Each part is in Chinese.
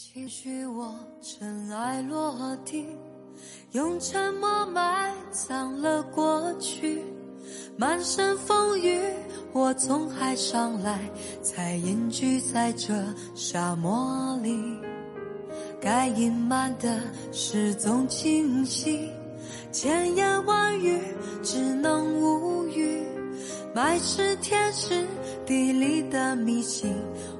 请许我尘埃落定，用沉默埋葬了过去。满身风雨，我从海上来，才隐居在这沙漠里。该隐瞒的事总清晰，千言万语只能无语。埋是天时地利的迷信，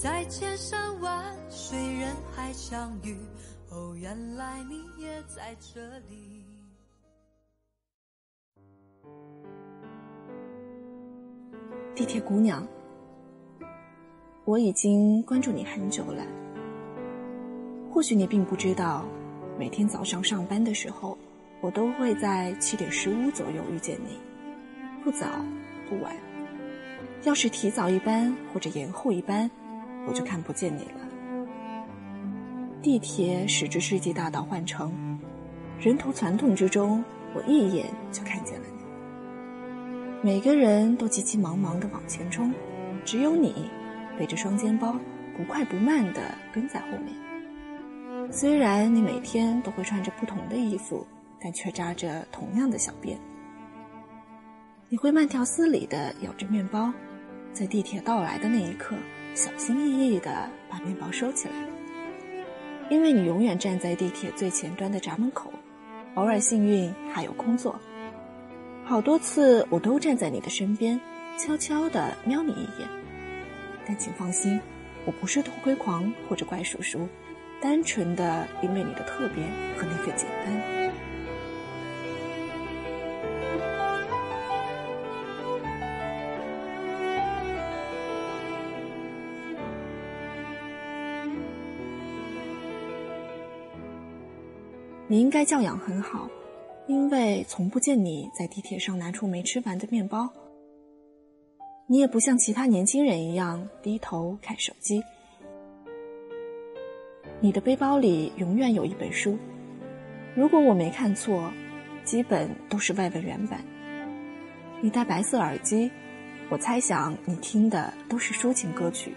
在千山万水人海相遇，哦，原来你也在这里。地铁姑娘。我已经关注你很久了，或许你并不知道，每天早上上班的时候，我都会在七点十五左右遇见你，不早不晚。要是提早一班或者延后一班，我就看不见你了。地铁驶至世纪大道换乘，人头攒动之中，我一眼就看见了你。每个人都急急忙忙地往前冲，只有你。背着双肩包，不快不慢地跟在后面。虽然你每天都会穿着不同的衣服，但却扎着同样的小辫。你会慢条斯理地咬着面包，在地铁到来的那一刻，小心翼翼地把面包收起来。因为你永远站在地铁最前端的闸门口，偶尔幸运还有空座。好多次我都站在你的身边，悄悄地瞄你一眼。但请放心，我不是偷窥狂或者怪叔叔，单纯的因为你的特别和那份简单。你应该教养很好，因为从不见你在地铁上拿出没吃完的面包。你也不像其他年轻人一样低头看手机。你的背包里永远有一本书，如果我没看错，基本都是外文原版。你戴白色耳机，我猜想你听的都是抒情歌曲，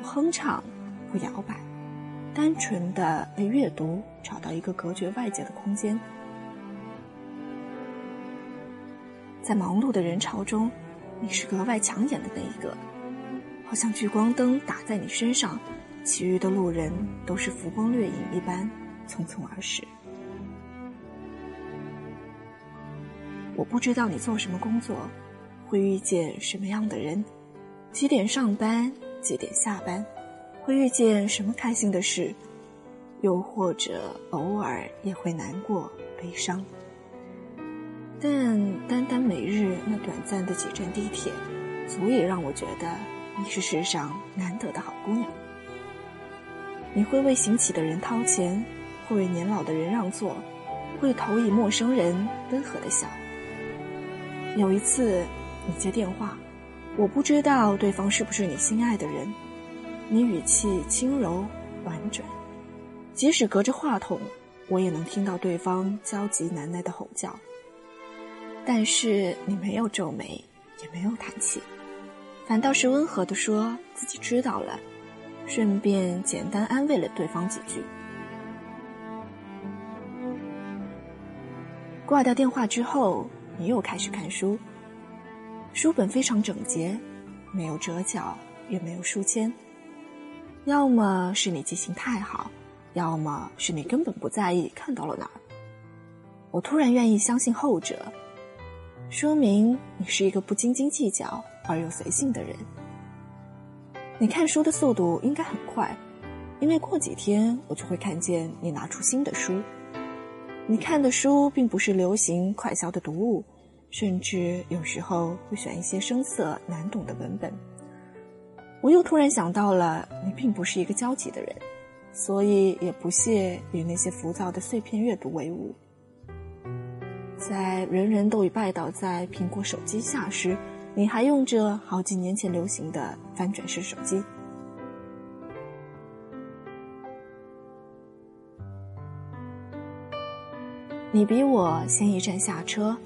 不哼唱，不摇摆，单纯的为阅读找到一个隔绝外界的空间。在忙碌的人潮中。你是格外抢眼的那一个，好像聚光灯打在你身上，其余的路人都是浮光掠影一般匆匆而逝。我不知道你做什么工作，会遇见什么样的人，几点上班，几点下班，会遇见什么开心的事，又或者偶尔也会难过、悲伤。但单单每日那短暂的几站地铁，足以让我觉得你是世上难得的好姑娘。你会为行乞的人掏钱，会为年老的人让座，会投以陌生人温和的笑。有一次，你接电话，我不知道对方是不是你心爱的人，你语气轻柔婉转，即使隔着话筒，我也能听到对方焦急难耐的吼叫。但是你没有皱眉，也没有叹气，反倒是温和地说自己知道了，顺便简单安慰了对方几句。挂掉电话之后，你又开始看书，书本非常整洁，没有折角，也没有书签。要么是你记性太好，要么是你根本不在意看到了哪儿。我突然愿意相信后者。说明你是一个不斤斤计较而又随性的人。你看书的速度应该很快，因为过几天我就会看见你拿出新的书。你看的书并不是流行快销的读物，甚至有时候会选一些生涩难懂的文本。我又突然想到了，你并不是一个焦急的人，所以也不屑与那些浮躁的碎片阅读为伍。在人人都已拜倒在苹果手机下时，你还用着好几年前流行的翻转式手机。你比我先一站下车，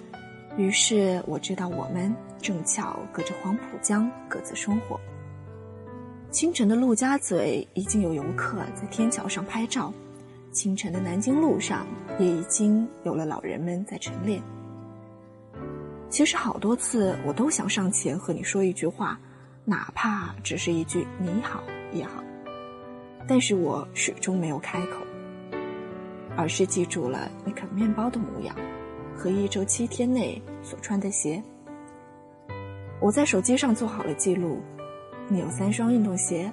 于是我知道我们正巧隔着黄浦江各自生活。清晨的陆家嘴已经有游客在天桥上拍照，清晨的南京路上也已经有了老人们在晨练。其实好多次我都想上前和你说一句话，哪怕只是一句“你好”也好，但是我始终没有开口。而是记住了你啃面包的模样，和一周七天内所穿的鞋。我在手机上做好了记录，你有三双运动鞋，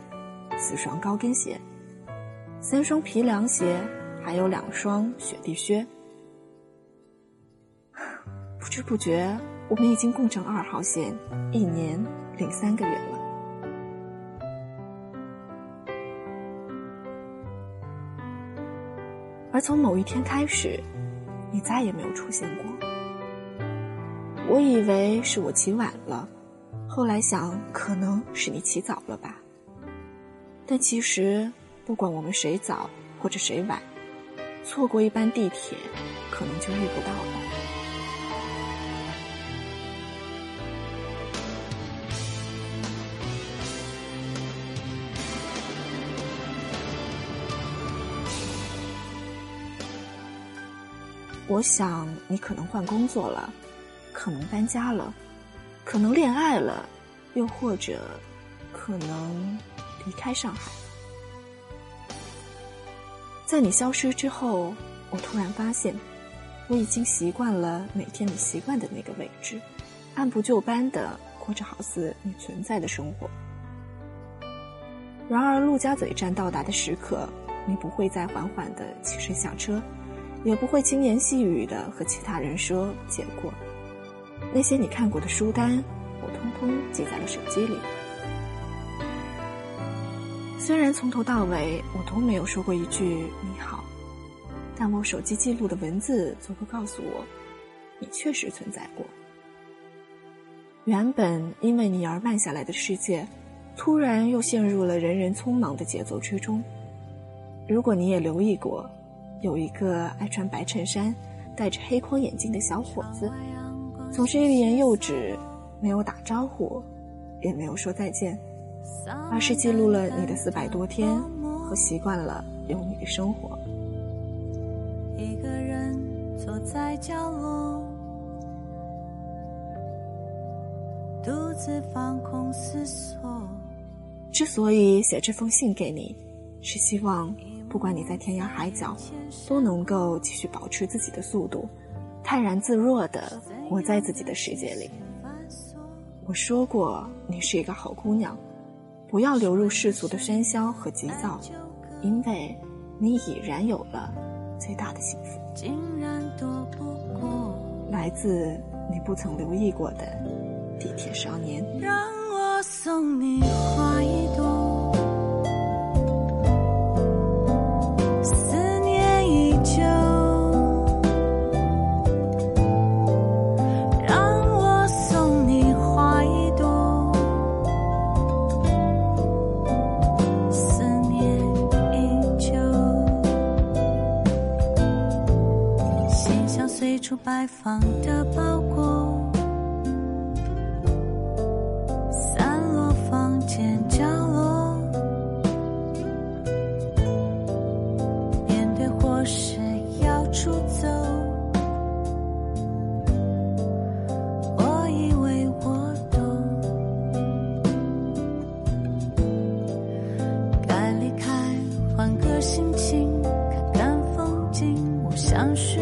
四双高跟鞋，三双皮凉鞋，还有两双雪地靴。不知不觉，我们已经共乘二号线一年零三个月了。而从某一天开始，你再也没有出现过。我以为是我起晚了，后来想可能是你起早了吧。但其实，不管我们谁早或者谁晚，错过一班地铁，可能就遇不到了。我想你可能换工作了，可能搬家了，可能恋爱了，又或者可能离开上海。在你消失之后，我突然发现，我已经习惯了每天你习惯的那个位置，按部就班的过着好似你存在的生活。然而，陆家嘴站到达的时刻，你不会再缓缓的起身下车。也不会轻言细语的和其他人说结果。那些你看过的书单，我通通记在了手机里。虽然从头到尾我都没有说过一句你好，但我手机记录的文字足够告诉我，你确实存在过。原本因为你而慢下来的世界，突然又陷入了人人匆忙的节奏之中。如果你也留意过。有一个爱穿白衬衫、戴着黑框眼镜的小伙子，总是欲言又止，没有打招呼，也没有说再见，而是记录了你的四百多天和习惯了有你的生活。一个人坐在角落，独自放空思索。之所以写这封信给你，是希望。不管你在天涯海角，都能够继续保持自己的速度，泰然自若的活在自己的世界里。我说过，你是一个好姑娘，不要流入世俗的喧嚣和急躁，因为你已然有了最大的幸福。竟然躲不过来自你不曾留意过的地铁少年。让我送你花一朵。相识